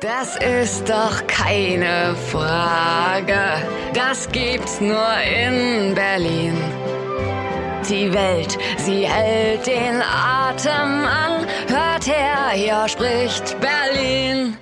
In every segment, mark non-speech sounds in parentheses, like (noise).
Das ist doch keine Frage. Das gibt's nur in Berlin. Die Welt, sie hält den Atem an. Hört her, hier spricht Berlin.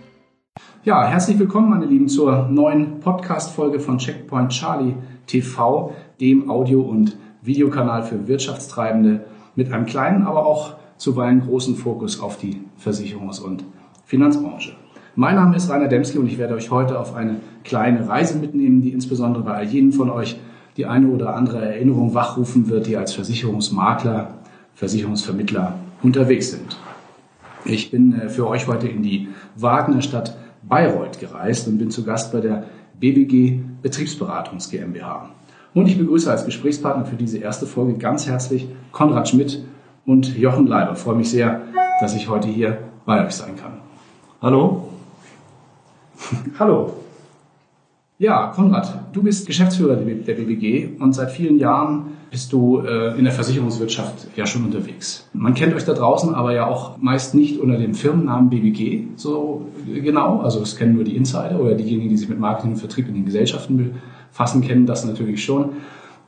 Ja, herzlich willkommen, meine Lieben, zur neuen Podcast-Folge von Checkpoint Charlie TV, dem Audio- und Videokanal für Wirtschaftstreibende mit einem kleinen, aber auch zuweilen großen Fokus auf die Versicherungs- und Finanzbranche. Mein Name ist Rainer Demski und ich werde euch heute auf eine kleine Reise mitnehmen, die insbesondere bei all jenen von euch die eine oder andere Erinnerung wachrufen wird, die als Versicherungsmakler, Versicherungsvermittler unterwegs sind. Ich bin äh, für euch heute in die Wagner Stadt Bayreuth gereist und bin zu Gast bei der BBG Betriebsberatungs GmbH. Und ich begrüße als Gesprächspartner für diese erste Folge ganz herzlich Konrad Schmidt und Jochen Leiber. Ich freue mich sehr, dass ich heute hier bei euch sein kann. Hallo. Hallo. Ja, Konrad, du bist Geschäftsführer der BBG und seit vielen Jahren bist du äh, in der Versicherungswirtschaft ja schon unterwegs. Man kennt euch da draußen aber ja auch meist nicht unter dem Firmennamen BBG so genau. Also es kennen nur die Insider oder diejenigen, die sich mit Marketing und Vertrieb in den Gesellschaften befassen, kennen das natürlich schon.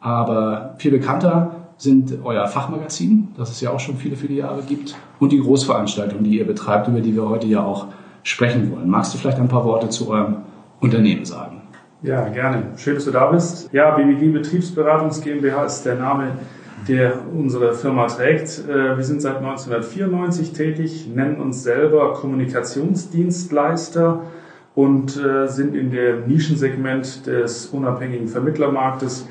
Aber viel bekannter sind euer Fachmagazin, das es ja auch schon viele, viele Jahre gibt, und die Großveranstaltung, die ihr betreibt, über die wir heute ja auch sprechen wollen. Magst du vielleicht ein paar Worte zu eurem Unternehmen sagen? Ja, gerne. Schön, dass du da bist. Ja, BBG Betriebsberatungs GmbH ist der Name, der unsere Firma trägt. Äh, wir sind seit 1994 tätig, nennen uns selber Kommunikationsdienstleister und äh, sind in dem Nischensegment des unabhängigen Vermittlermarktes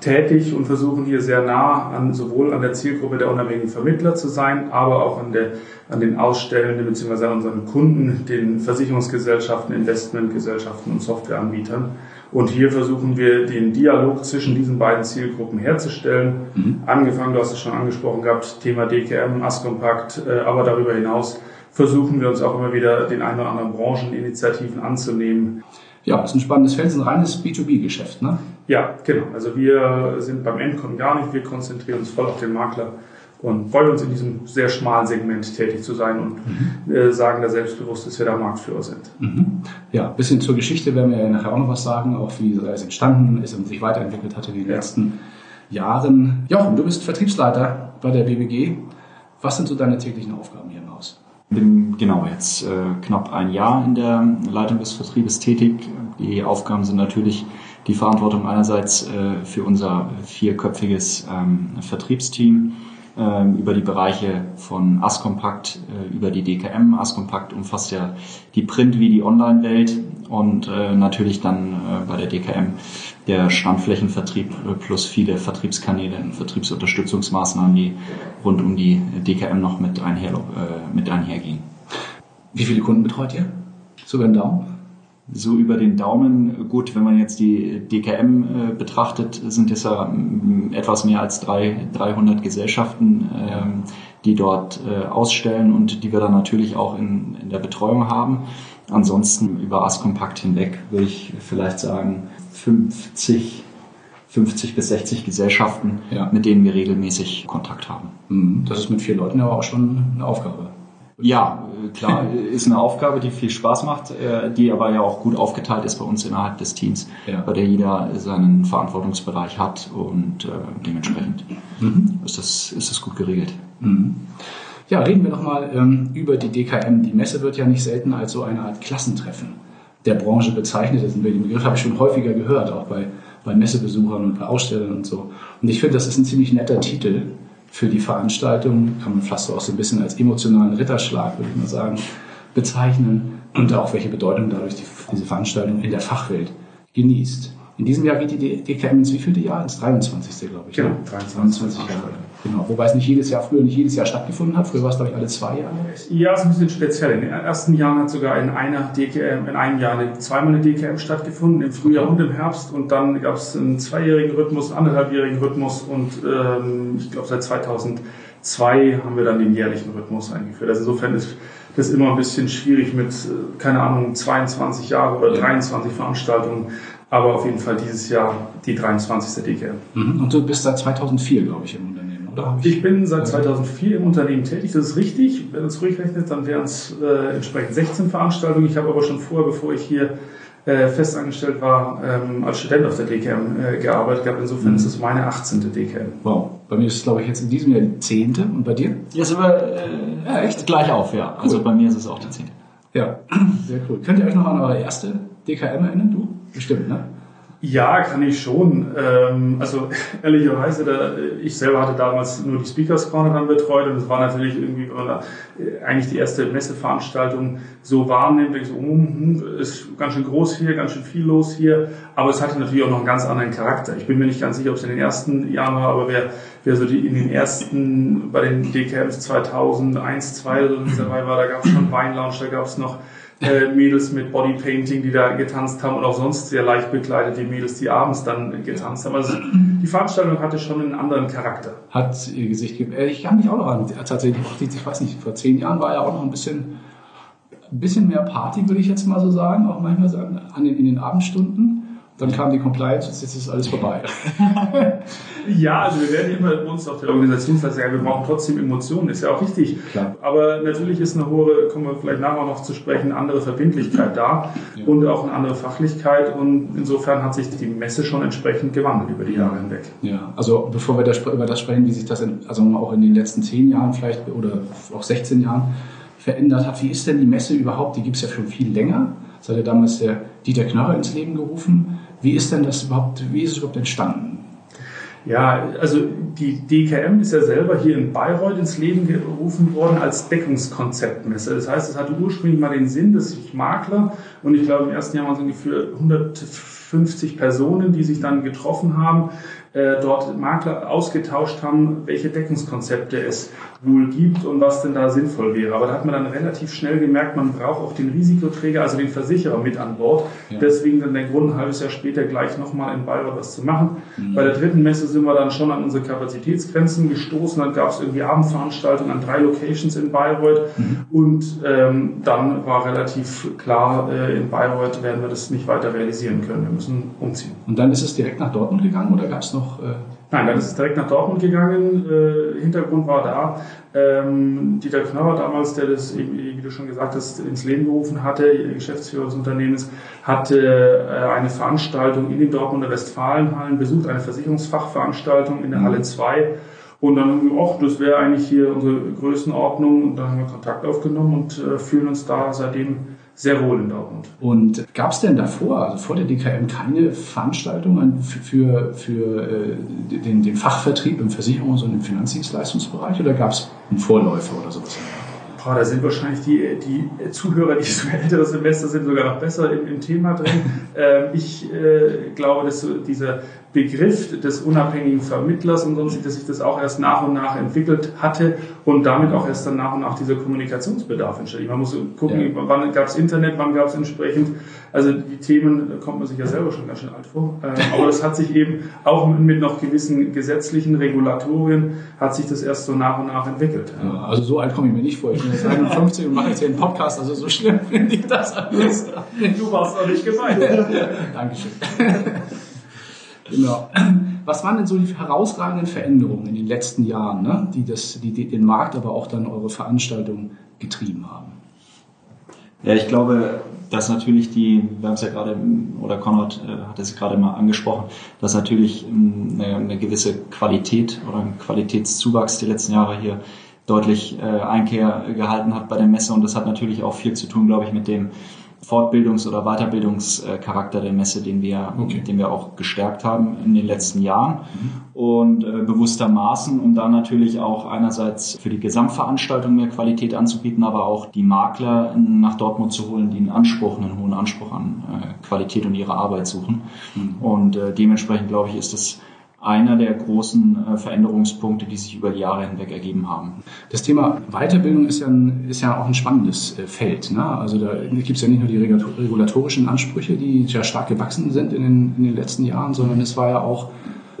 tätig und versuchen hier sehr nah an sowohl an der Zielgruppe der unabhängigen Vermittler zu sein, aber auch an, der, an den Ausstellenden bzw. an unseren Kunden, den Versicherungsgesellschaften, Investmentgesellschaften und Softwareanbietern. Und hier versuchen wir den Dialog zwischen diesen beiden Zielgruppen herzustellen. Mhm. Angefangen, du hast es schon angesprochen gehabt, Thema DKM, Askompakt, äh, aber darüber hinaus versuchen wir uns auch immer wieder den ein oder anderen Brancheninitiativen anzunehmen. Ja, ist ein spannendes Feld, ist ein reines B2B-Geschäft, ne? Ja, genau. Also wir sind beim Endkunden gar nicht, wir konzentrieren uns voll auf den Makler und freuen uns in diesem sehr schmalen Segment tätig zu sein und mhm. äh, sagen da selbstbewusst, dass wir da Marktführer sind. Mhm. Ja, ein bisschen zur Geschichte werden wir ja nachher auch noch was sagen, auch wie es entstanden ist und sich weiterentwickelt hat in den ja. letzten Jahren. Jochen, du bist Vertriebsleiter bei der BBG. Was sind so deine täglichen Aufgaben hier im Haus? bin genau jetzt äh, knapp ein Jahr in der Leitung des Vertriebes tätig. Die Aufgaben sind natürlich die Verantwortung einerseits äh, für unser vierköpfiges ähm, Vertriebsteam ähm, über die Bereiche von Askompakt, äh, über die DKM. Askompakt umfasst ja die Print- wie die Online-Welt und äh, natürlich dann äh, bei der DKM der Standflächenvertrieb plus viele Vertriebskanäle und Vertriebsunterstützungsmaßnahmen, die rund um die DKM noch mit, einher, mit einhergehen. Wie viele Kunden betreut ihr? Sogar einen Daumen? So über den Daumen, gut, wenn man jetzt die DKM äh, betrachtet, sind es ja etwas mehr als drei, 300 Gesellschaften, ähm, die dort äh, ausstellen und die wir dann natürlich auch in, in der Betreuung haben. Ansonsten über Askompakt hinweg würde ich vielleicht sagen 50, 50 bis 60 Gesellschaften, ja. mit denen wir regelmäßig Kontakt haben. Mhm. Das ist mit vier Leuten aber auch schon eine Aufgabe. Ja, klar, (laughs) ist eine Aufgabe, die viel Spaß macht, äh, die aber ja auch gut aufgeteilt ist bei uns innerhalb des Teams, ja. bei der jeder seinen Verantwortungsbereich hat und äh, dementsprechend mhm. ist, das, ist das gut geregelt. Mhm. Ja, reden wir doch mal ähm, über die DKM. Die Messe wird ja nicht selten als so eine Art Klassentreffen der Branche bezeichnet. Den Begriff habe ich schon häufiger gehört, auch bei, bei Messebesuchern und bei Ausstellern und so. Und ich finde, das ist ein ziemlich netter Titel für die Veranstaltung, kann man fast auch so ein bisschen als emotionalen Ritterschlag, würde ich mal sagen, bezeichnen und auch welche Bedeutung dadurch die, diese Veranstaltung in der Fachwelt genießt. In diesem Jahr geht die DKM ins wievielte Jahr? Ins 23. glaube ich. Genau, ne? 23. 23 Jahre. Genau. Wobei es nicht jedes Jahr, früher nicht jedes Jahr stattgefunden hat. Früher war es, glaube ich, alle zwei Jahre. Ja, es ist ein bisschen speziell. In den ersten Jahren hat sogar in einer DKM, in einem Jahr eine, zweimal eine DKM stattgefunden, im Frühjahr und im Herbst. Und dann gab es einen zweijährigen Rhythmus, einen anderthalbjährigen Rhythmus und ähm, ich glaube seit 2002 haben wir dann den jährlichen Rhythmus eingeführt. Also insofern ist das immer ein bisschen schwierig mit, äh, keine Ahnung, 22 Jahre oder 23 Veranstaltungen aber auf jeden Fall dieses Jahr die 23. DKM. Mhm. Und du bist seit 2004, glaube ich, im Oder ich bin seit 2004 im Unternehmen tätig, das ist richtig. Wenn man es zurückrechnet, dann wären es äh, entsprechend 16 Veranstaltungen. Ich habe aber schon vorher, bevor ich hier äh, festangestellt war, ähm, als Student auf der DKM äh, gearbeitet gehabt. Insofern mhm. ist es meine 18. DKM. Wow. Bei mir ist es, glaube ich, jetzt in diesem Jahr die 10. Und bei dir? Ja, sind wir äh, ja, echt gleich auf, ja. Also cool. Also bei mir ist es auch die 10. Ja, sehr cool. Könnt ihr euch noch an eure erste DKM erinnern? Du? Bestimmt, ne? Ja, kann ich schon. Ähm, also (laughs) ehrlicherweise, da, ich selber hatte damals nur die Speakers Corner dann betreut und es war natürlich irgendwie äh, eigentlich die erste Messeveranstaltung so wahrnimmt, ich so, hm, ist ganz schön groß hier, ganz schön viel los hier, aber es hatte natürlich auch noch einen ganz anderen Charakter. Ich bin mir nicht ganz sicher, ob es in den ersten Jahren war, aber wer, wer so die, in den ersten, bei den DKMs 2001, 2 oder so dabei war, da gab es schon Weinlounge, da gab es noch äh, Mädels mit Bodypainting, die da getanzt haben und auch sonst sehr leicht bekleidete Mädels, die abends dann getanzt haben. Also die Veranstaltung hatte schon einen anderen Charakter. Hat ihr Gesicht gegeben. Äh, ich kann mich auch noch an, tatsächlich, ich weiß nicht, vor zehn Jahren war ja auch noch ein bisschen, ein bisschen mehr Party, würde ich jetzt mal so sagen, auch manchmal sagen, in den Abendstunden. Dann kam die Compliance, jetzt ist alles vorbei. (laughs) ja, also wir werden immer uns auf der Organisationsseite sagen, wir brauchen trotzdem Emotionen, ist ja auch richtig. Klar. Aber natürlich ist eine hohe, kommen wir vielleicht nachher noch zu sprechen, andere Verbindlichkeit da ja. und auch eine andere Fachlichkeit. Und insofern hat sich die Messe schon entsprechend gewandelt über die Jahre hinweg. Ja, also bevor wir da über das sprechen, wie sich das in, also auch in den letzten zehn Jahren vielleicht oder auch 16 Jahren verändert hat, wie ist denn die Messe überhaupt? Die gibt es ja schon viel länger. Das hat ja damals der Dieter Knörrer ins Leben gerufen. Wie ist denn das überhaupt, wie ist es überhaupt entstanden? Ja, also die DKM ist ja selber hier in Bayreuth ins Leben gerufen worden als Deckungskonzeptmesse. Das heißt, es hatte ursprünglich mal den Sinn, dass sich Makler und ich glaube im ersten Jahr waren es ungefähr 150 Personen, die sich dann getroffen haben, dort Makler ausgetauscht haben, welche Deckungskonzepte es wohl gibt und was denn da sinnvoll wäre. Aber da hat man dann relativ schnell gemerkt, man braucht auch den Risikoträger, also den Versicherer mit an Bord. Ja. Deswegen dann der Grund, ein halbes Jahr später gleich nochmal in Bayreuth was zu machen. Mhm. Bei der dritten Messe sind wir dann schon an unsere Kapazitätsgrenzen gestoßen. Dann gab es irgendwie Abendveranstaltungen an drei Locations in Bayreuth. Mhm. Und ähm, dann war relativ klar, äh, in Bayreuth werden wir das nicht weiter realisieren können. Wir müssen umziehen. Und dann ist es direkt nach Dortmund gegangen oder gab es noch... Äh Nein, dann ist es direkt nach Dortmund gegangen. Äh, Hintergrund war da, ähm, Dieter Knauer damals, der das, wie du schon gesagt hast, ins Leben gerufen hatte, Geschäftsführer des Unternehmens, hatte äh, eine Veranstaltung in den Dortmunder Westfalenhallen besucht, eine Versicherungsfachveranstaltung in der Halle 2. Und dann haben wir, ach, das wäre eigentlich hier unsere Größenordnung. Und dann haben wir Kontakt aufgenommen und äh, fühlen uns da seitdem sehr wohl in Dortmund. Und gab es denn davor, also vor der DKM, keine Veranstaltungen für, für, äh, den, den Fachvertrieb im Versicherungs- und im Finanzdienstleistungsbereich oder gab es einen Vorläufer oder sowas? Boah, da sind wahrscheinlich die, die Zuhörer, die (laughs) so ältere Semester sind, sogar noch besser im, im Thema drin. (laughs) ähm, ich äh, glaube, dass so dieser Begriff des unabhängigen Vermittlers und sonst, dass sich das auch erst nach und nach entwickelt hatte und damit auch erst dann nach und nach dieser Kommunikationsbedarf entsteht. Man muss gucken, ja. wann gab es Internet, wann gab es entsprechend, also die Themen, da kommt man sich ja selber schon ganz schön alt vor, ähm, aber das hat sich eben auch mit noch gewissen gesetzlichen Regulatorien, hat sich das erst so nach und nach entwickelt. Ja, also so alt komme ich mir nicht vor, ich bin jetzt 51 und mache jetzt hier einen Podcast, also so schlimm finde ich das alles. Du warst doch nicht gemeint. Dankeschön. Genau. Was waren denn so die herausragenden Veränderungen in den letzten Jahren, ne, die, das, die, den Markt, aber auch dann eure Veranstaltung getrieben haben? Ja, ich glaube, dass natürlich die, wir haben es ja gerade, oder Konrad äh, hat es gerade mal angesprochen, dass natürlich ähm, eine, eine, gewisse Qualität oder ein Qualitätszuwachs die letzten Jahre hier deutlich äh, Einkehr gehalten hat bei der Messe. Und das hat natürlich auch viel zu tun, glaube ich, mit dem Fortbildungs- oder Weiterbildungscharakter der Messe, den wir, okay. den wir auch gestärkt haben in den letzten Jahren. Mhm. Und äh, bewusstermaßen, um da natürlich auch einerseits für die Gesamtveranstaltung mehr Qualität anzubieten, aber auch die Makler nach Dortmund zu holen, die einen Anspruch, einen hohen Anspruch an äh, Qualität und ihre Arbeit suchen. Mhm. Und äh, dementsprechend, glaube ich, ist es einer der großen äh, Veränderungspunkte, die sich über die Jahre hinweg ergeben haben. Das Thema Weiterbildung ist ja, ein, ist ja auch ein spannendes äh, Feld. Ne? Also da gibt es ja nicht nur die regulatorischen Ansprüche, die ja stark gewachsen sind in den, in den letzten Jahren, sondern es war ja auch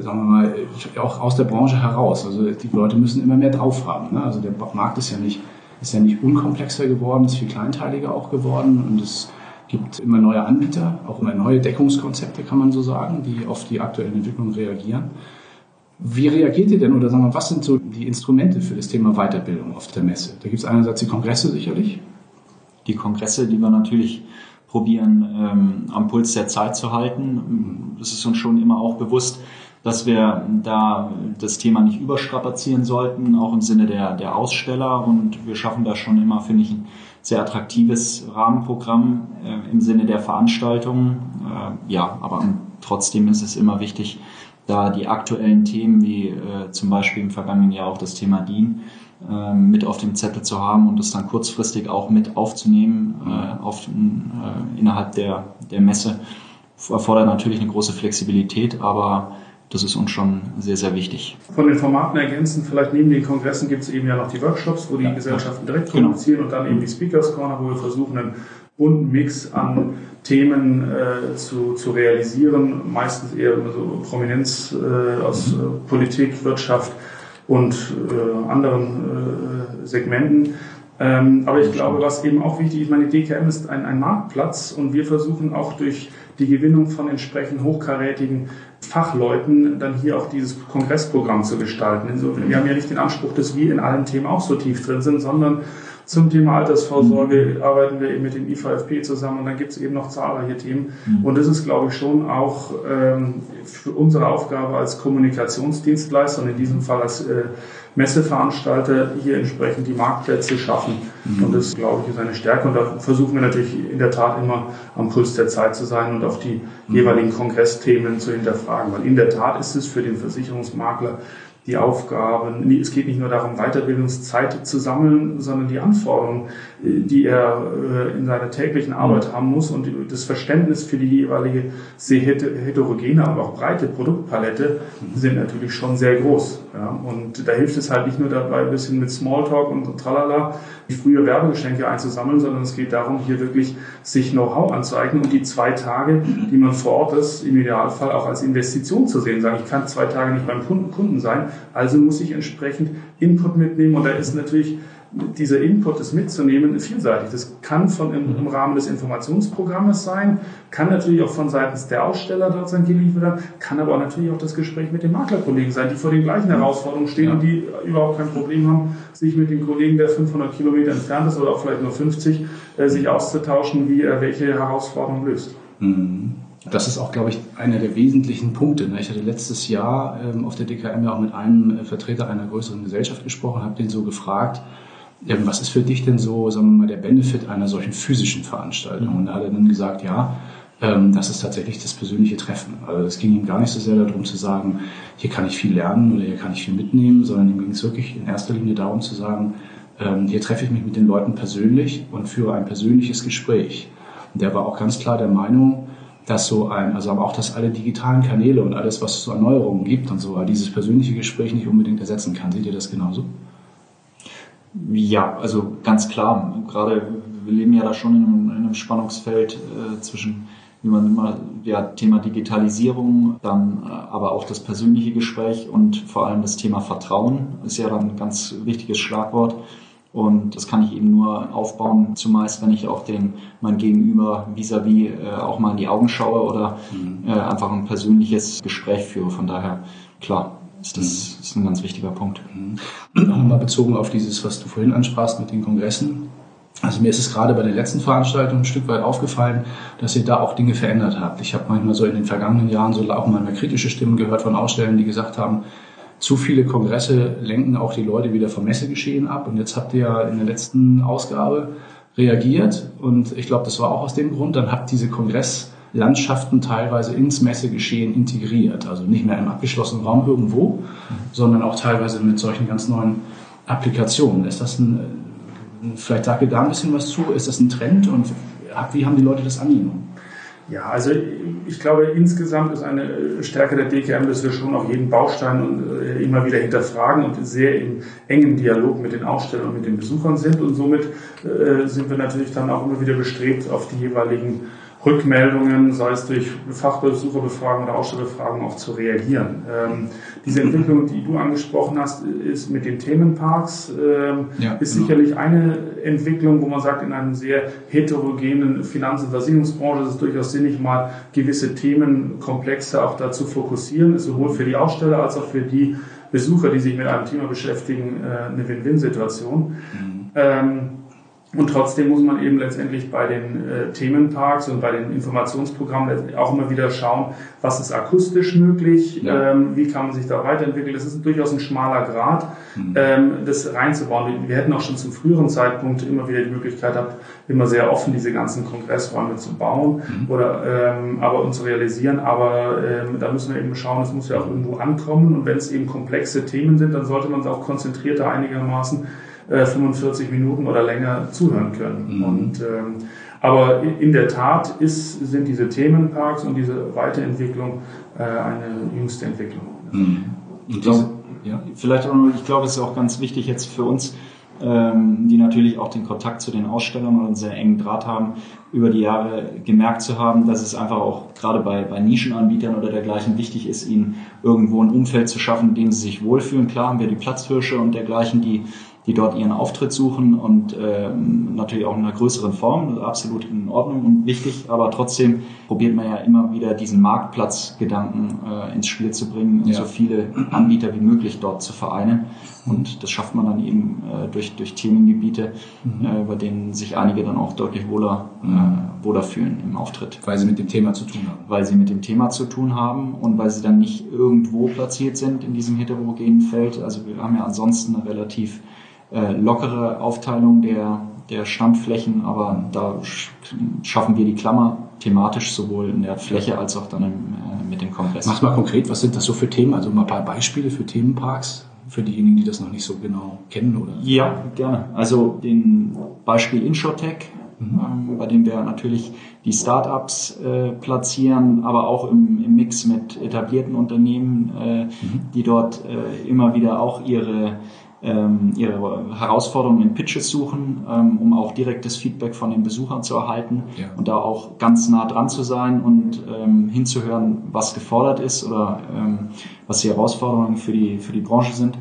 sagen wir mal, auch aus der Branche heraus. Also die Leute müssen immer mehr drauf haben. Ne? Also der Markt ist ja nicht, ist ja nicht unkomplexer geworden, ist viel kleinteiliger auch geworden und es gibt immer neue Anbieter, auch immer neue Deckungskonzepte, kann man so sagen, die auf die aktuellen Entwicklungen reagieren. Wie reagiert ihr denn oder sagen wir, was sind so die Instrumente für das Thema Weiterbildung auf der Messe? Da gibt es einerseits die Kongresse sicherlich. Die Kongresse, die wir natürlich probieren, ähm, am Puls der Zeit zu halten. Das ist uns schon immer auch bewusst, dass wir da das Thema nicht überstrapazieren sollten, auch im Sinne der, der Aussteller. Und wir schaffen da schon immer, finde ich, sehr attraktives Rahmenprogramm äh, im Sinne der Veranstaltungen. Äh, ja, aber trotzdem ist es immer wichtig, da die aktuellen Themen wie äh, zum Beispiel im vergangenen Jahr auch das Thema DIN äh, mit auf dem Zettel zu haben und das dann kurzfristig auch mit aufzunehmen äh, auf, äh, innerhalb der, der Messe erfordert natürlich eine große Flexibilität, aber das ist uns schon sehr, sehr wichtig. Von den Formaten ergänzen, vielleicht neben den Kongressen gibt es eben ja noch die Workshops, wo die ja, Gesellschaften direkt genau. kommunizieren und dann eben die Speakers Corner, wo wir versuchen, einen bunten Mix an Themen äh, zu, zu realisieren, meistens eher so Prominenz äh, aus äh, Politik, Wirtschaft und äh, anderen äh, Segmenten. Ähm, aber ich glaube, was eben auch wichtig ist, meine DKM ist ein, ein Marktplatz und wir versuchen auch durch die Gewinnung von entsprechend hochkarätigen Fachleuten dann hier auch dieses Kongressprogramm zu gestalten. Insofern, wir haben ja nicht den Anspruch, dass wir in allen Themen auch so tief drin sind, sondern zum Thema Altersvorsorge mhm. arbeiten wir eben mit dem IVFP zusammen und dann gibt es eben noch zahlreiche Themen. Mhm. Und das ist, glaube ich, schon auch ähm, für unsere Aufgabe als Kommunikationsdienstleister und in diesem Fall als äh, Messeveranstalter hier entsprechend die Marktplätze schaffen. Mhm. Und das, glaube ich, ist eine Stärke. Und da versuchen wir natürlich in der Tat immer am Puls der Zeit zu sein und auf die mhm. jeweiligen Kongressthemen zu hinterfragen. Weil in der Tat ist es für den Versicherungsmakler die Aufgaben. Es geht nicht nur darum, Weiterbildungszeit zu sammeln, sondern die Anforderungen, äh, die er äh, in seiner täglichen Arbeit haben muss und das Verständnis für die jeweilige sehr heterogene, aber auch breite Produktpalette sind natürlich schon sehr groß. Und da hilft es halt nicht nur dabei, ein bisschen mit Smalltalk und tralala die frühe Werbegeschenke einzusammeln, sondern es geht darum, hier wirklich sich Know-how anzueignen und die zwei Tage, die man vor Ort ist, im Idealfall auch als Investition zu sehen. Sagen, ich kann zwei Tage nicht beim Kunden sein, also muss ich entsprechend Input mitnehmen und da ist natürlich dieser Input, das mitzunehmen, vielseitig. Das kann von im, im, Rahmen des Informationsprogrammes sein, kann natürlich auch von seitens der Aussteller dort sein geliefert kann aber auch natürlich auch das Gespräch mit den Maklerkollegen sein, die vor den gleichen Herausforderungen stehen ja. und die überhaupt kein Problem haben, sich mit dem Kollegen, der 500 Kilometer entfernt ist oder auch vielleicht nur 50, äh, sich auszutauschen, wie er welche Herausforderungen löst. Mhm. Das ist auch, glaube ich, einer der wesentlichen Punkte. Ne? Ich hatte letztes Jahr ähm, auf der DKM ja auch mit einem äh, Vertreter einer größeren Gesellschaft gesprochen, habe den so gefragt, was ist für dich denn so, sagen wir mal, der Benefit einer solchen physischen Veranstaltung? Und da hat er dann gesagt, ja, ähm, das ist tatsächlich das persönliche Treffen. Also es ging ihm gar nicht so sehr darum zu sagen, hier kann ich viel lernen oder hier kann ich viel mitnehmen, sondern ihm ging es wirklich in erster Linie darum zu sagen, ähm, hier treffe ich mich mit den Leuten persönlich und führe ein persönliches Gespräch. Und der war auch ganz klar der Meinung, dass so ein, also aber auch, dass alle digitalen Kanäle und alles, was es so Erneuerungen gibt und so, dieses persönliche Gespräch nicht unbedingt ersetzen kann. Seht ihr das genauso? Ja, also ganz klar. Gerade wir leben ja da schon in einem, in einem Spannungsfeld äh, zwischen, wie man immer, ja, Thema Digitalisierung, dann äh, aber auch das persönliche Gespräch und vor allem das Thema Vertrauen ist ja dann ein ganz wichtiges Schlagwort. Und das kann ich eben nur aufbauen, zumeist wenn ich auch den, mein Gegenüber vis-à-vis -vis, äh, auch mal in die Augen schaue oder mhm. äh, einfach ein persönliches Gespräch führe. Von daher, klar, das mhm. ist ein ganz wichtiger Punkt. Mhm. Nochmal bezogen auf dieses, was du vorhin ansprachst mit den Kongressen. Also mir ist es gerade bei der letzten Veranstaltung ein Stück weit aufgefallen, dass ihr da auch Dinge verändert habt. Ich habe manchmal so in den vergangenen Jahren so auch mal kritische Stimmen gehört von Ausstellern, die gesagt haben, zu viele Kongresse lenken auch die Leute wieder vom Messegeschehen ab. Und jetzt habt ihr ja in der letzten Ausgabe reagiert und ich glaube, das war auch aus dem Grund, dann habt diese Kongress Landschaften teilweise ins Messegeschehen integriert. Also nicht mehr im abgeschlossenen Raum irgendwo, sondern auch teilweise mit solchen ganz neuen Applikationen. Ist das ein, vielleicht sagt ihr da ein bisschen was zu, ist das ein Trend und wie haben die Leute das angenommen? Ja, also ich glaube, insgesamt ist eine Stärke der DKM, dass wir schon auch jeden Baustein äh, immer wieder hinterfragen und sehr im engen Dialog mit den Ausstellern und mit den Besuchern sind. Und somit äh, sind wir natürlich dann auch immer wieder bestrebt, auf die jeweiligen Rückmeldungen, sei es durch Fachbesucherbefragung oder Ausstellerbefragung, auch zu reagieren. Ähm, diese Entwicklung, die du angesprochen hast, ist mit den Themenparks, ähm, ja, ist genau. sicherlich eine Entwicklung, wo man sagt, in einem sehr heterogenen Finanz- und Versicherungsbranche ist es durchaus sinnig, mal gewisse Themenkomplexe auch dazu fokussieren, ist sowohl für die Aussteller als auch für die Besucher, die sich mit einem Thema beschäftigen, äh, eine Win-Win-Situation. Mhm. Ähm, und trotzdem muss man eben letztendlich bei den äh, Themenparks und bei den Informationsprogrammen auch immer wieder schauen, was ist akustisch möglich, ja. ähm, wie kann man sich da weiterentwickeln. Das ist durchaus ein schmaler Grad, mhm. ähm, das reinzubauen. Wir, wir, hätten auch schon zum früheren Zeitpunkt immer wieder die Möglichkeit gehabt, immer sehr offen diese ganzen Kongressräume zu bauen mhm. oder ähm, aber und zu realisieren. Aber ähm, da müssen wir eben schauen, es muss ja auch irgendwo ankommen. Und wenn es eben komplexe Themen sind, dann sollte man es auch konzentrierter einigermaßen 45 äh, Minuten oder länger zuhören können. Mhm. Und, ähm, aber in der Tat ist, sind diese Themenparks und diese Weiterentwicklung äh, eine jüngste Entwicklung. Mhm. Ich glaube, ja, vielleicht auch noch, ich glaube, es ist auch ganz wichtig jetzt für uns, ähm, die natürlich auch den Kontakt zu den Ausstellern und einen sehr engen Draht haben, über die Jahre gemerkt zu haben, dass es einfach auch gerade bei, bei Nischenanbietern oder dergleichen wichtig ist, ihnen irgendwo ein Umfeld zu schaffen, in dem sie sich wohlfühlen. Klar haben wir die Platzhirsche und dergleichen, die die dort ihren Auftritt suchen und äh, natürlich auch in einer größeren Form, absolut in Ordnung und wichtig, aber trotzdem probiert man ja immer wieder diesen Marktplatzgedanken äh, ins Spiel zu bringen und ja. so viele Anbieter wie möglich dort zu vereinen. Und das schafft man dann eben äh, durch, durch Themengebiete, mhm. äh, bei denen sich einige dann auch deutlich wohler, äh, wohler fühlen im Auftritt. Weil sie mit dem Thema zu tun haben. Weil sie mit dem Thema zu tun haben und weil sie dann nicht irgendwo platziert sind in diesem heterogenen Feld. Also wir haben ja ansonsten eine relativ äh, lockere Aufteilung der, der Standflächen, aber da schaffen wir die Klammer thematisch sowohl in der Fläche als auch dann im, äh, mit dem Kongress. Mach mal konkret, was sind das so für Themen? Also mal ein paar Beispiele für Themenparks für diejenigen, die das noch nicht so genau kennen, oder? Ja, gerne. Also den Beispiel InsurTech, mhm. ähm, bei dem wir natürlich die Startups äh, platzieren, aber auch im, im, Mix mit etablierten Unternehmen, äh, mhm. die dort äh, immer wieder auch ihre ähm, ihre Herausforderungen in Pitches suchen, ähm, um auch direktes Feedback von den Besuchern zu erhalten ja. und da auch ganz nah dran zu sein und ähm, hinzuhören, was gefordert ist oder ähm, was die Herausforderungen für die, für die Branche sind.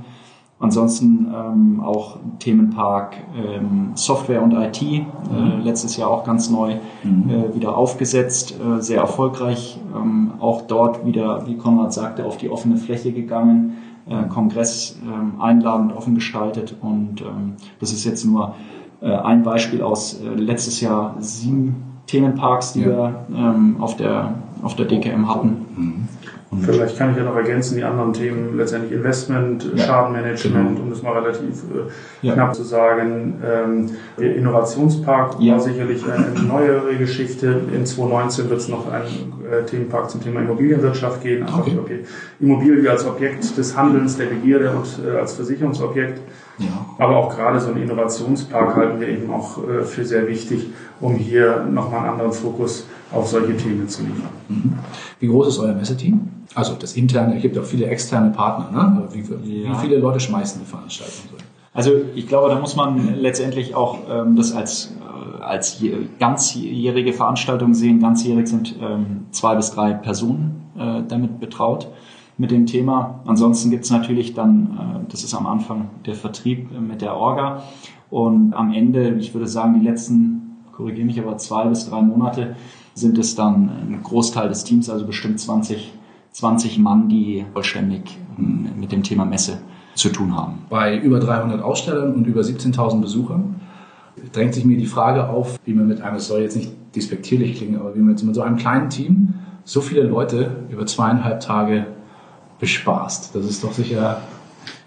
Ansonsten ähm, auch Themenpark ähm, Software und IT, äh, mhm. letztes Jahr auch ganz neu mhm. äh, wieder aufgesetzt, äh, sehr erfolgreich. Ähm, auch dort wieder, wie Konrad sagte, auf die offene Fläche gegangen äh, Kongress ähm, einladend offen gestaltet. Und ähm, das ist jetzt nur äh, ein Beispiel aus letztes Jahr sieben Themenparks, die ja. wir ähm, auf, der, auf der DKM hatten. Mhm. Und Vielleicht kann ich ja noch ergänzen, die anderen Themen, letztendlich Investment, ja, Schadenmanagement, genau. um das mal relativ äh, ja. knapp zu sagen. Ähm, der Innovationspark ja. war sicherlich eine neuere Geschichte. In 2019 wird es noch einen äh, Themenpark zum Thema Immobilienwirtschaft gehen. Okay. okay. Immobilie als Objekt des Handelns, der Begierde und äh, als Versicherungsobjekt. Ja. Aber auch gerade so einen Innovationspark halten wir eben auch äh, für sehr wichtig, um hier nochmal einen anderen Fokus auf solche Themen zu liefern. Mhm. Wie groß ist euer Messeteam? Also das interne, es gibt auch viele externe Partner. Ne? Wie, ja. wie viele Leute schmeißen eine Veranstaltung so? Also ich glaube, da muss man letztendlich auch ähm, das als, äh, als ganzjährige Veranstaltung sehen. Ganzjährig sind ähm, zwei bis drei Personen äh, damit betraut mit dem Thema. Ansonsten gibt es natürlich dann, äh, das ist am Anfang der Vertrieb äh, mit der Orga und am Ende, ich würde sagen, die letzten, korrigiere mich aber zwei bis drei Monate, sind es dann ein Großteil des Teams, also bestimmt 20, 20 Mann, die vollständig ähm, mit dem Thema Messe zu tun haben. Bei über 300 Ausstellern und über 17.000 Besuchern drängt sich mir die Frage auf, wie man mit einem, es soll jetzt nicht despektierlich klingen, aber wie man mit so einem kleinen Team so viele Leute über zweieinhalb Tage bespaßt. Das ist doch sicher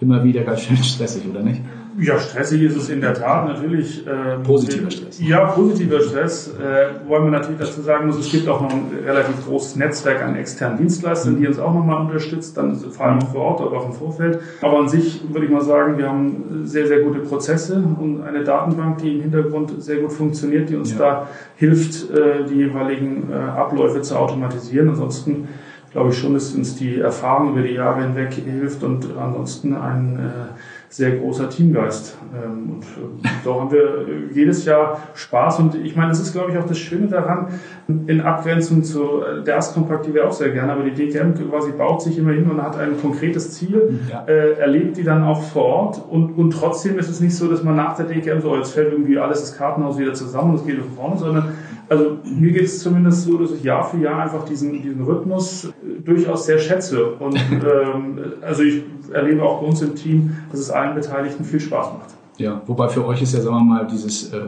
immer wieder ganz schön (laughs) stressig, oder nicht? Ja, stressig ist es in der Tat natürlich. Ähm, positiver Stress. Ja, positiver Stress. Äh, wollen wir natürlich dazu sagen muss, es gibt auch noch ein relativ großes Netzwerk an externen Dienstleistern, die uns auch nochmal unterstützt, dann vor allem vor Ort, aber auch im Vorfeld. Aber an sich würde ich mal sagen, wir haben sehr, sehr gute Prozesse und eine Datenbank, die im Hintergrund sehr gut funktioniert, die uns ja. da hilft, äh, die jeweiligen äh, Abläufe zu automatisieren. Ansonsten glaube ich schon, dass uns die Erfahrung über die Jahre hinweg hilft und ansonsten ein äh, sehr großer Teamgeist. Ähm, und äh, so haben wir jedes Jahr Spaß. Und ich meine, das ist, glaube ich, auch das Schöne daran, in Abgrenzung zu der Astkompakt, die wir auch sehr gerne, aber die DKM quasi baut sich immer hin und hat ein konkretes Ziel, ja. äh, erlebt die dann auch vor Ort. Und, und trotzdem ist es nicht so, dass man nach der DKM so, jetzt fällt irgendwie alles das Kartenhaus wieder zusammen und es geht nach vorne, sondern also mir geht es zumindest so, dass ich Jahr für Jahr einfach diesen, diesen Rhythmus äh, durchaus sehr schätze. Und (laughs) ähm, also ich erlebe auch bei uns im Team, dass es allen Beteiligten viel Spaß macht. Ja, wobei für euch ist ja, sagen wir mal, dieses äh,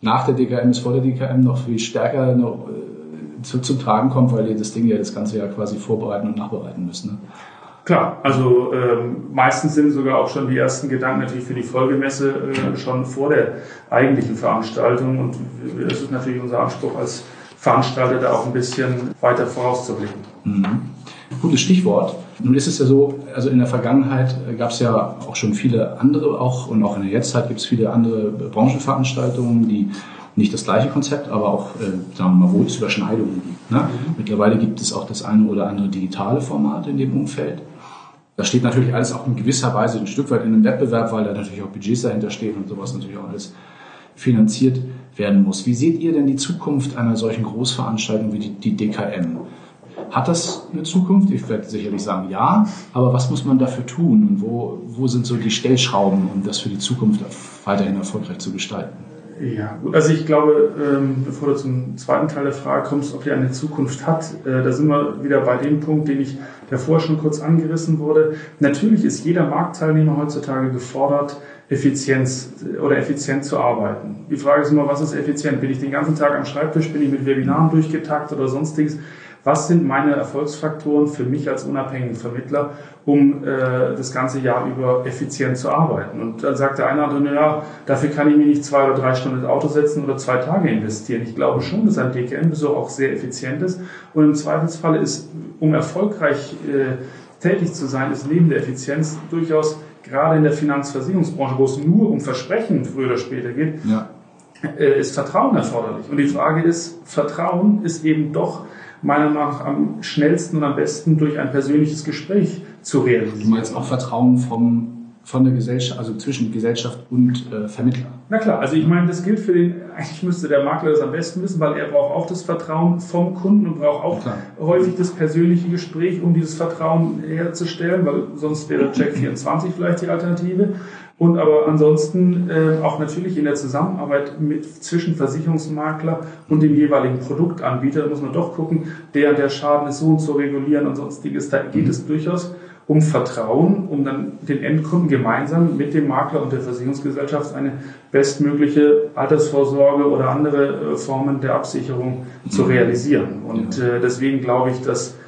nach der DKM ist vor der DKM noch viel stärker noch, äh, zu, zum Tragen kommt, weil ihr das Ding ja das ganze Jahr quasi vorbereiten und nachbereiten müsst. Ne? Klar, also ähm, meistens sind sogar auch schon die ersten Gedanken natürlich für die Folgemesse äh, schon vor der eigentlichen Veranstaltung und es ist natürlich unser Anspruch als Veranstalter da auch ein bisschen weiter vorauszublicken. Mhm. Gutes Stichwort. Nun ist es ja so, also in der Vergangenheit gab es ja auch schon viele andere, auch und auch in der Jetztzeit gibt es viele andere Branchenveranstaltungen, die nicht das gleiche Konzept, aber auch, äh, sagen wir mal, wo es Überschneidungen gibt. Ne? Mhm. Mittlerweile gibt es auch das eine oder andere digitale Format in dem Umfeld. Das steht natürlich alles auch in gewisser Weise ein Stück weit in einem Wettbewerb, weil da natürlich auch Budgets dahinter stehen und sowas natürlich auch alles finanziert werden muss. Wie seht ihr denn die Zukunft einer solchen Großveranstaltung wie die, die DKM? Hat das eine Zukunft? Ich werde sicherlich sagen ja, aber was muss man dafür tun und wo, wo sind so die Stellschrauben, um das für die Zukunft weiterhin erfolgreich zu gestalten? Ja, gut. Also ich glaube, ähm, bevor du zum zweiten Teil der Frage kommst, ob die eine Zukunft hat, äh, da sind wir wieder bei dem Punkt, den ich davor schon kurz angerissen wurde. Natürlich ist jeder Marktteilnehmer heutzutage gefordert, Effizienz oder effizient zu arbeiten. Die Frage ist immer, was ist effizient? Bin ich den ganzen Tag am Schreibtisch? Bin ich mit Webinaren durchgetakt oder sonstiges? Was sind meine Erfolgsfaktoren für mich als unabhängigen Vermittler, um äh, das ganze Jahr über effizient zu arbeiten. Und dann sagt der eine oder andere, ja, dafür kann ich mir nicht zwei oder drei Stunden ins Auto setzen oder zwei Tage investieren. Ich glaube schon, dass ein DKM-Besuch auch sehr effizient ist. Und im Zweifelsfalle ist, um erfolgreich äh, tätig zu sein, ist neben der Effizienz durchaus gerade in der Finanzversicherungsbranche, wo es nur um Versprechen früher oder später geht, ja. äh, ist Vertrauen erforderlich. Und die Frage ist, Vertrauen ist eben doch meiner Meinung nach am schnellsten und am besten durch ein persönliches Gespräch zu realisieren. Du meinst auch Vertrauen vom von der Gesellschaft, also zwischen Gesellschaft und äh, Vermittler. Na klar, also ich meine, das gilt für den, eigentlich müsste der Makler das am besten wissen, weil er braucht auch das Vertrauen vom Kunden und braucht auch klar. häufig das persönliche Gespräch, um dieses Vertrauen herzustellen, weil sonst wäre Check 24 vielleicht die Alternative. Und aber ansonsten äh, auch natürlich in der Zusammenarbeit mit, zwischen Versicherungsmakler und dem jeweiligen Produktanbieter muss man doch gucken, der der Schaden ist so und so regulieren und sonstiges. Da geht es durchaus um Vertrauen, um dann den Endkunden gemeinsam mit dem Makler und der Versicherungsgesellschaft eine bestmögliche Altersvorsorge oder andere äh, Formen der Absicherung zu realisieren. Und äh, deswegen glaube ich, dass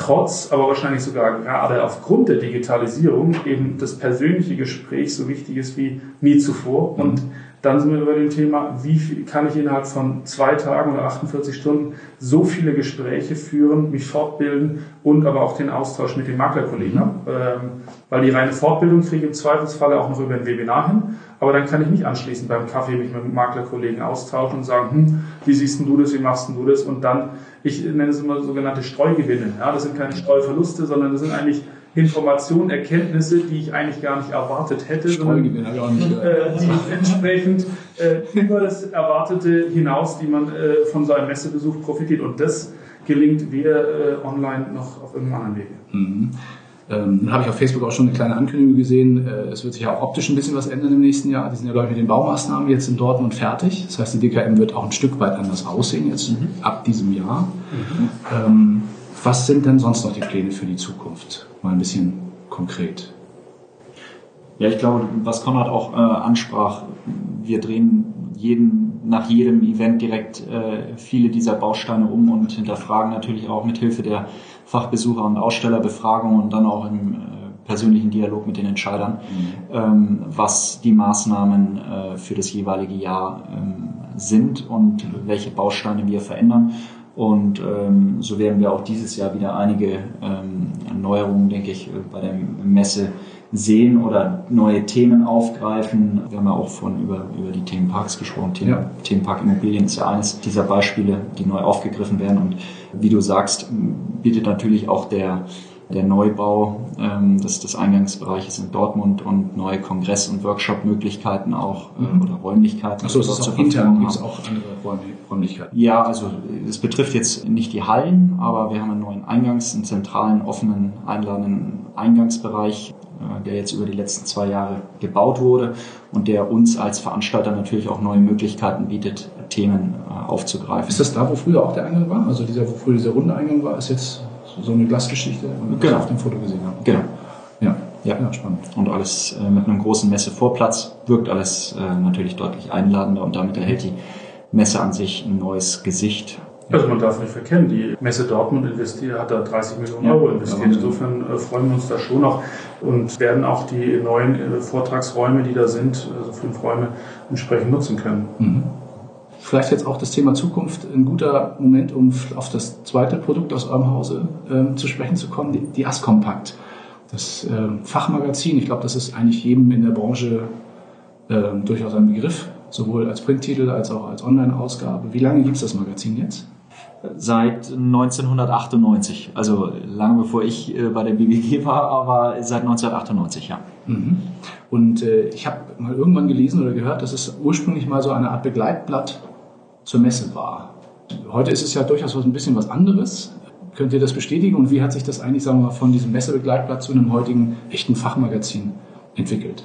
trotz, aber wahrscheinlich sogar gerade aufgrund der Digitalisierung eben das persönliche Gespräch so wichtig ist wie nie zuvor. Mhm. Und dann sind wir über dem Thema, wie viel, kann ich innerhalb von zwei Tagen oder 48 Stunden so viele Gespräche führen, mich fortbilden und aber auch den Austausch mit den Maklerkollegen mhm. haben. Ähm, weil die reine Fortbildung kriege ich im Zweifelsfalle auch noch über ein Webinar hin. Aber dann kann ich nicht anschließend beim Kaffee mich mit dem Maklerkollegen austauschen und sagen, hm, wie siehst du das, wie machst du das? Und dann, ich nenne es immer sogenannte Streugewinne. Ja, das sind keine Streuverluste, sondern das sind eigentlich Informationen, Erkenntnisse, die ich eigentlich gar nicht erwartet hätte, sondern äh, die entsprechend äh, über das Erwartete hinaus, die man äh, von so einem Messebesuch profitiert. Und das gelingt weder äh, online noch auf irgendeinem anderen Wege. Mhm. Ähm, dann habe ich auf Facebook auch schon eine kleine Ankündigung gesehen. Äh, es wird sich auch optisch ein bisschen was ändern im nächsten Jahr. Die sind ja, glaube ich, mit den Baumaßnahmen jetzt in Dortmund fertig. Das heißt, die DKM wird auch ein Stück weit anders aussehen jetzt mhm. ab diesem Jahr. Mhm. Ähm, was sind denn sonst noch die Pläne für die Zukunft? Mal ein bisschen konkret. Ja, ich glaube, was Konrad auch äh, ansprach, wir drehen jeden, nach jedem Event direkt äh, viele dieser Bausteine um und hinterfragen natürlich auch mit Hilfe der Fachbesucher und Ausstellerbefragung und dann auch im äh, persönlichen Dialog mit den Entscheidern, mhm. ähm, was die Maßnahmen äh, für das jeweilige Jahr ähm, sind und welche Bausteine wir verändern. Und ähm, so werden wir auch dieses Jahr wieder einige ähm, Neuerungen, denke ich, bei der Messe sehen oder neue Themen aufgreifen. Wir haben ja auch von über, über die Themenparks gesprochen. Themen, ja. Themenpark Immobilien ist ja eines dieser Beispiele, die neu aufgegriffen werden. Und wie du sagst, bietet natürlich auch der der Neubau ähm, des, des Eingangsbereiches in Dortmund und neue Kongress- und Workshop-Möglichkeiten auch äh, Mhm. oder Räumlichkeiten. Achso, es ist auch intern, gibt es auch andere Räum- Räumlichkeiten. Ja, also es betrifft jetzt nicht die Hallen, aber wir haben einen neuen Eingangs-, einen zentralen, offenen, einladenden Eingangsbereich, äh, der jetzt über die letzten zwei Jahre gebaut wurde und der uns als Veranstalter natürlich auch neue Möglichkeiten bietet, Themen äh, aufzugreifen. Ist das da, wo früher auch der Eingang war? Also dieser, wo früher dieser runde Eingang war, ist jetzt so eine Glasgeschichte, wir Genau. das auf dem Foto gesehen haben. Genau. Ja. Ja. ja, spannend. Und alles äh, mit einem großen Messevorplatz wirkt alles natürlich deutlich einladender und damit erhält die Messe an sich ein neues Gesicht. Also man darf nicht verkennen, die Messe Dortmund investiert, hat da 30 Millionen Ja, Euro investiert. Wahnsinn. Insofern äh, freuen wir uns da schon noch und werden auch die neuen äh, Vortragsräume, die da sind, also fünf Räume, entsprechend nutzen können. Mhm. Vielleicht jetzt auch das Thema Zukunft ein guter Moment, um auf das zweite Produkt aus eurem Hause ähm, zu sprechen zu kommen, die, die Askompakt. Das ähm, Fachmagazin, ich glaube, das ist eigentlich jedem in der Branche ähm, durchaus ein Begriff, sowohl als Printtitel als auch als Online-Ausgabe. Wie lange gibt es das Magazin jetzt? Seit 1998, also lange bevor ich äh, bei der BBG war, aber seit 1998, ja. Mhm. Und äh, ich habe mal irgendwann gelesen oder gehört, dass es ursprünglich mal so eine Art Begleitblatt zur Messe war. Heute ist es ja durchaus ein bisschen was anderes. Könnt ihr das bestätigen? Und wie hat sich das eigentlich, sagen wir mal, von diesem Messebegleitblatt zu einem heutigen echten Fachmagazin entwickelt?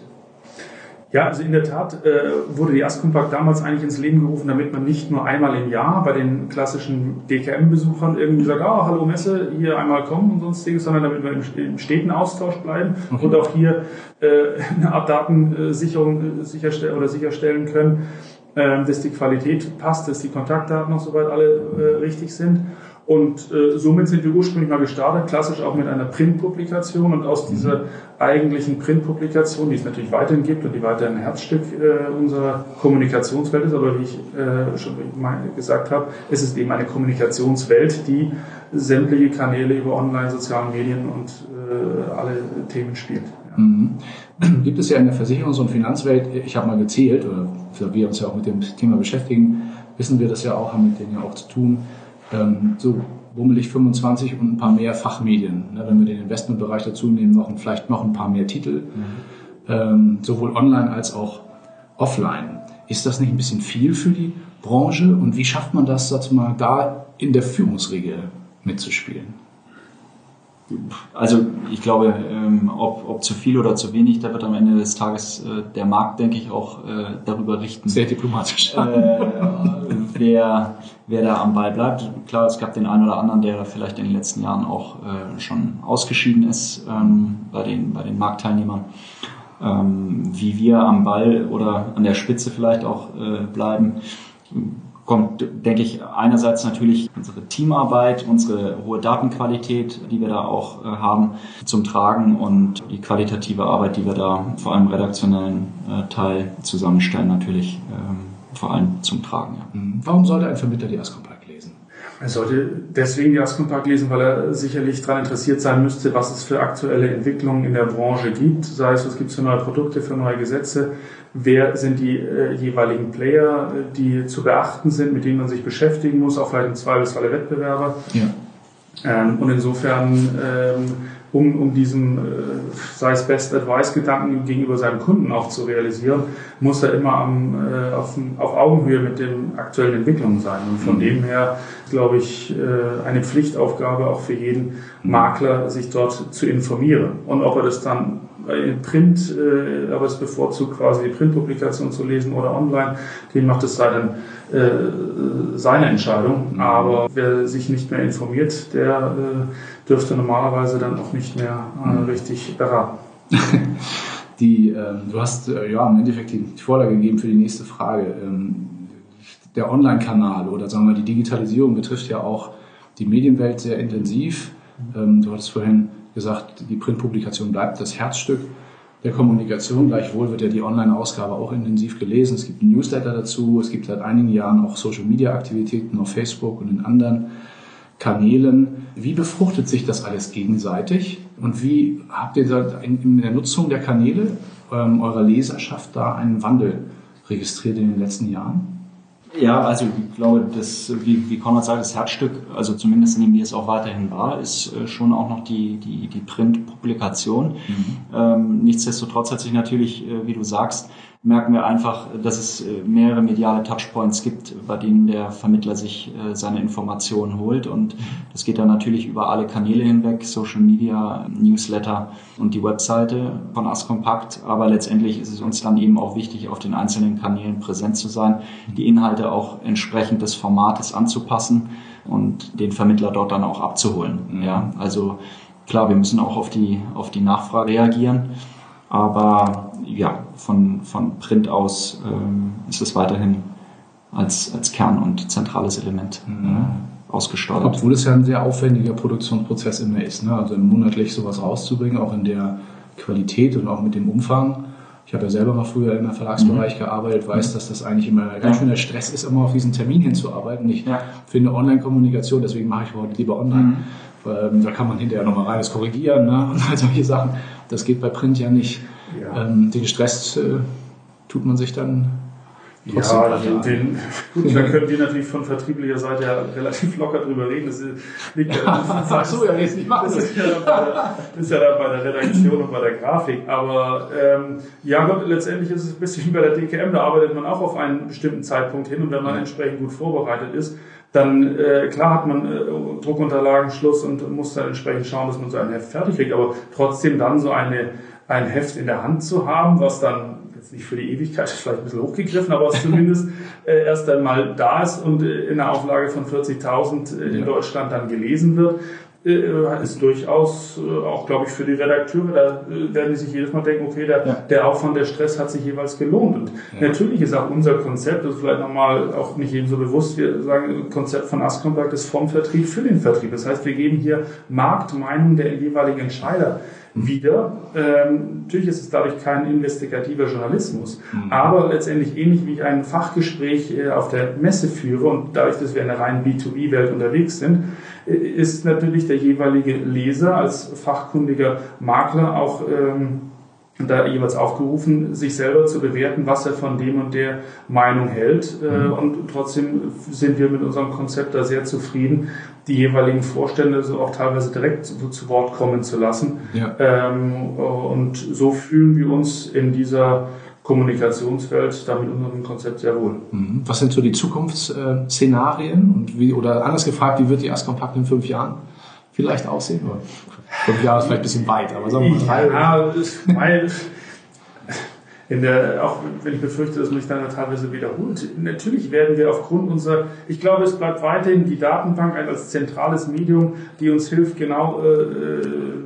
Ja, also in der Tat äh, wurde die Askompakt damals eigentlich ins Leben gerufen, damit man nicht nur einmal im Jahr bei den klassischen DKM-Besuchern irgendwie sagt, ah, hallo Messe, hier einmal kommen und sonstiges, sondern damit wir im, im steten Austausch bleiben Okay. und auch hier äh, eine Art Datensicherung äh, sicherstellen oder sicherstellen können, äh, dass die Qualität passt, dass die Kontaktdaten noch soweit alle äh, richtig sind. Und äh, somit sind wir ursprünglich mal gestartet, klassisch auch mit einer Printpublikation und aus dieser eigentlichen Printpublikation, die es natürlich weiterhin gibt und die weiterhin ein Herzstück äh, unserer Kommunikationswelt ist, aber wie ich äh, schon gesagt habe, ist es eben eine Kommunikationswelt, die sämtliche Kanäle über Online, sozialen Medien und äh, alle Themen spielt. Ja. Mhm. (clears throat) Gibt es ja in der Versicherungs- und Finanzwelt, ich habe mal gezählt, oder wir uns ja auch mit dem Thema beschäftigen, wissen wir das ja auch, haben mit denen ja auch zu tun, ähm, so bummelig 25 und ein paar mehr Fachmedien. Ne, wenn wir den Investmentbereich dazu nehmen, noch ein, vielleicht noch ein paar mehr Titel, ähm, sowohl online als auch offline. Ist das nicht ein bisschen viel für die Branche und wie schafft man das, sag mal, da in der Führungsriege mitzuspielen? Also ich glaube, ähm, ob, ob zu viel oder zu wenig, da wird am Ende des Tages äh, der Markt, denke ich, auch äh, darüber richten. Sehr diplomatisch. äh, wer, wer da am Ball bleibt. Klar, es gab den einen oder anderen, der vielleicht in den letzten Jahren auch äh, schon ausgeschieden ist ähm, bei, den, bei den Marktteilnehmern. Ähm, wie wir am Ball oder an der Spitze vielleicht auch äh, bleiben, kommt, denke ich, einerseits natürlich unsere Teamarbeit, unsere hohe Datenqualität, die wir da auch äh, haben, zum Tragen und die qualitative Arbeit, die wir da vor allem redaktionellen äh, Teil zusammenstellen, natürlich ähm, vor allem zum Tragen. Ja. Warum sollte ein Vermittler die Askompakt lesen? Er sollte deswegen die Askompakt lesen, weil er sicherlich daran interessiert sein müsste, was es für aktuelle Entwicklungen in der Branche gibt. Sei es, was gibt es für neue Produkte, für neue Gesetze, wer sind die äh, jeweiligen Player, die zu beachten sind, mit denen man sich beschäftigen muss, auch vielleicht im Zweifelsfalle Wettbewerber. Ja. Ähm, und insofern, ähm, um, um diesen, äh, sei es Best Advice-Gedanken gegenüber seinem Kunden auch zu realisieren, muss er immer am, äh, auf, auf Augenhöhe mit den aktuellen Entwicklungen sein. Und von Mhm. dem her, glaube ich, äh, eine Pflichtaufgabe auch für jeden Makler, sich dort zu informieren. Und ob er das dann in Print, äh, aber es bevorzugt quasi die Printpublikation zu lesen oder online, den macht es dann äh, seine Entscheidung. Aber wer sich nicht mehr informiert, der äh, dürfte normalerweise dann auch nicht mehr äh, richtig beraten. (laughs) Die, ähm, du hast äh, ja im Endeffekt die, Vorlage gegeben für die nächste Frage. Ähm, der Online-Kanal oder sagen wir die Digitalisierung betrifft ja auch die Medienwelt sehr intensiv. Ähm, du hattest vorhin gesagt, die Printpublikation bleibt das Herzstück der Kommunikation. Gleichwohl wird ja die Online-Ausgabe auch intensiv gelesen. Es gibt einen Newsletter dazu. Es gibt seit einigen Jahren auch Social-Media-Aktivitäten auf Facebook und in anderen Kanälen. Wie befruchtet sich das alles gegenseitig? Und wie habt ihr in der Nutzung der Kanäle ähm, eurer Leserschaft da einen Wandel registriert in den letzten Jahren? Ja, also ich glaube, das, wie, wie Konrad sagt, das Herzstück, also zumindest nehmen wir es auch weiterhin wahr, ist äh, schon auch noch die, die, die Print-Publikation. Mhm. Ähm, nichtsdestotrotz hat sich natürlich, äh, wie du sagst, merken wir einfach, dass es äh, mehrere mediale Touchpoints gibt, bei denen der Vermittler sich äh, seine Informationen holt. Und das geht dann natürlich über alle Kanäle hinweg, Social Media, Newsletter und die Webseite von Askompakt. Aber letztendlich ist es uns dann eben auch wichtig, auf den einzelnen Kanälen präsent zu sein, die Inhalte auch entsprechend des Formates anzupassen und den Vermittler dort dann auch abzuholen. Ja, also klar, wir müssen auch auf die, auf die Nachfrage reagieren. Aber ja, von, von Print aus ähm, ist es weiterhin als, als Kern und zentrales Element mhm. äh, ausgestaltet. Obwohl es ja ein sehr aufwendiger Produktionsprozess immer ist. Ne? Also monatlich sowas rauszubringen, auch in der Qualität und auch mit dem Umfang. Ich habe ja selber mal früher im Verlagsbereich mhm. gearbeitet, weiß, dass das eigentlich immer ein ganz schöner Stress ist, immer auf diesen Termin hinzuarbeiten. Ich ja. finde Online-Kommunikation, deswegen mache ich heute lieber online. Mhm. Ähm, da kann man hinterher nochmal rein das korrigieren ne? (laughs) und all solche Sachen. Das geht bei Print ja nicht. Ja. Ähm, den Stress äh, tut man sich dann ja, den, den, (laughs) gut, da können wir natürlich von vertrieblicher Seite ja relativ locker drüber reden. Das liegt ja, Ach so, ja, jetzt nicht machen. Das ist ja, der, das ist ja dann bei der Redaktion und bei der Grafik. Aber ähm, ja, gut, letztendlich ist es ein bisschen wie bei der DKM, da arbeitet man auch auf einen bestimmten Zeitpunkt hin und wenn man entsprechend gut vorbereitet ist, dann äh, klar hat man äh, Druckunterlagen, Schluss und muss dann entsprechend schauen, dass man so ein Heft fertig kriegt. Aber trotzdem dann so eine, ein Heft in der Hand zu haben, was dann jetzt nicht für die Ewigkeit, (laughs) vielleicht ein bisschen hochgegriffen, aber was zumindest (laughs) äh, erst einmal da ist und äh, in einer Auflage von 40.000 äh, in ja. Deutschland dann gelesen wird, ist durchaus äh, auch, glaube ich, für die Redakteure, da äh, werden die sich jedes Mal denken, okay, der, ja. der Aufwand, der Stress hat sich jeweils gelohnt. Und ja. natürlich ist auch unser Konzept, das ist vielleicht nochmal auch nicht jedem so bewusst, wir sagen, Konzept von Askompact ist vom Vertrieb für den Vertrieb. Das heißt, wir geben hier Marktmeinung der jeweiligen Entscheider wieder. Ähm, natürlich ist es dadurch kein investigativer Journalismus, mhm. aber letztendlich ähnlich wie ich ein Fachgespräch äh, auf der Messe führe und dadurch, dass wir in der reinen B2B-Welt unterwegs sind, äh, ist natürlich der jeweilige Leser als fachkundiger Makler auch ähm, da jeweils aufgerufen, sich selber zu bewerten, was er von dem und der Meinung hält. Äh, mhm. Und trotzdem sind wir mit unserem Konzept da sehr zufrieden, die jeweiligen Vorstände so auch teilweise direkt zu, zu Wort kommen zu lassen. Ja. Ähm, und so fühlen wir uns in dieser Kommunikationswelt da mit unserem Konzept sehr wohl. Mhm. Was sind so die Zukunftsszenarien und wie, oder anders gefragt, wie wird die Askompakt in fünf Jahren vielleicht aussehen? Fünf Jahre ist vielleicht ein bisschen weit, aber sagen wir mal drei. Ja, weil in der, auch wenn ich befürchte, dass man sich dann teilweise wiederholt. Natürlich werden wir aufgrund unserer, ich glaube, es bleibt weiterhin die Datenbank als zentrales Medium, die uns hilft, genau äh,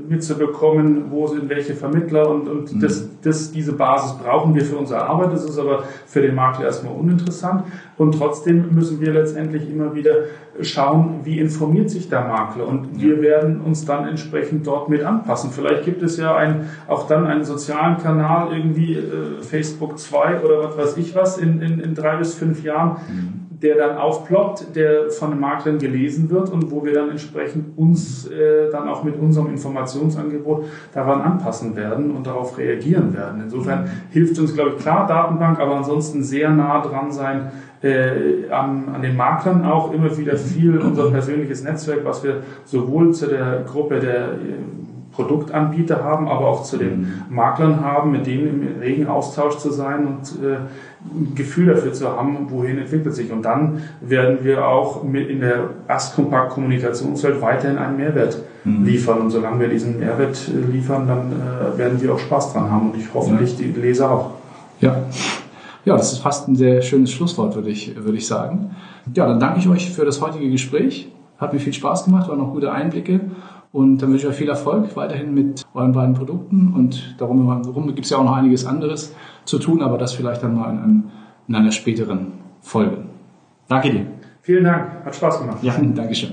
mitzubekommen, wo sind welche Vermittler und, und mhm. das, das, diese Basis brauchen wir für unsere Arbeit. Das ist aber für den Makler erstmal uninteressant. Und trotzdem müssen wir letztendlich immer wieder schauen, wie informiert sich der Makler. Und wir werden uns dann entsprechend dort mit anpassen. Vielleicht gibt es ja ein, auch dann einen sozialen Kanal, irgendwie äh, Facebook 2 oder was weiß ich was, in, in, in drei bis fünf Jahren. Mhm der dann aufploppt, der von den Maklern gelesen wird und wo wir dann entsprechend uns äh, dann auch mit unserem Informationsangebot daran anpassen werden und darauf reagieren werden. Insofern hilft uns, glaube ich, klar Datenbank, aber ansonsten sehr nah dran sein äh, an, an den Maklern auch immer wieder viel unser persönliches Netzwerk, was wir sowohl zu der Gruppe der äh, Produktanbieter haben, aber auch zu den. Maklern haben, mit denen im regen Austausch zu sein und äh, ein Gefühl dafür zu haben, wohin entwickelt sich. Und dann werden wir auch mit in der Astkompakt Kommunikationswelt weiterhin einen Mehrwert mhm. liefern. Und solange wir diesen Mehrwert äh, liefern, dann äh, werden wir auch Spaß dran haben und ich hoffentlich ja. die Leser auch. Ja. Ja, das ist fast ein sehr schönes Schlusswort, würde ich, würde ich sagen. Ja, dann danke ich euch für das heutige Gespräch. Hat mir viel Spaß gemacht, waren noch gute Einblicke. Und dann wünsche ich euch viel Erfolg weiterhin mit euren beiden Produkten. Und darum herum gibt es ja auch noch einiges anderes zu tun, aber das vielleicht dann mal in, in einer späteren Folge. Danke dir. Vielen Dank, hat Spaß gemacht. Ja, (laughs) Dankeschön.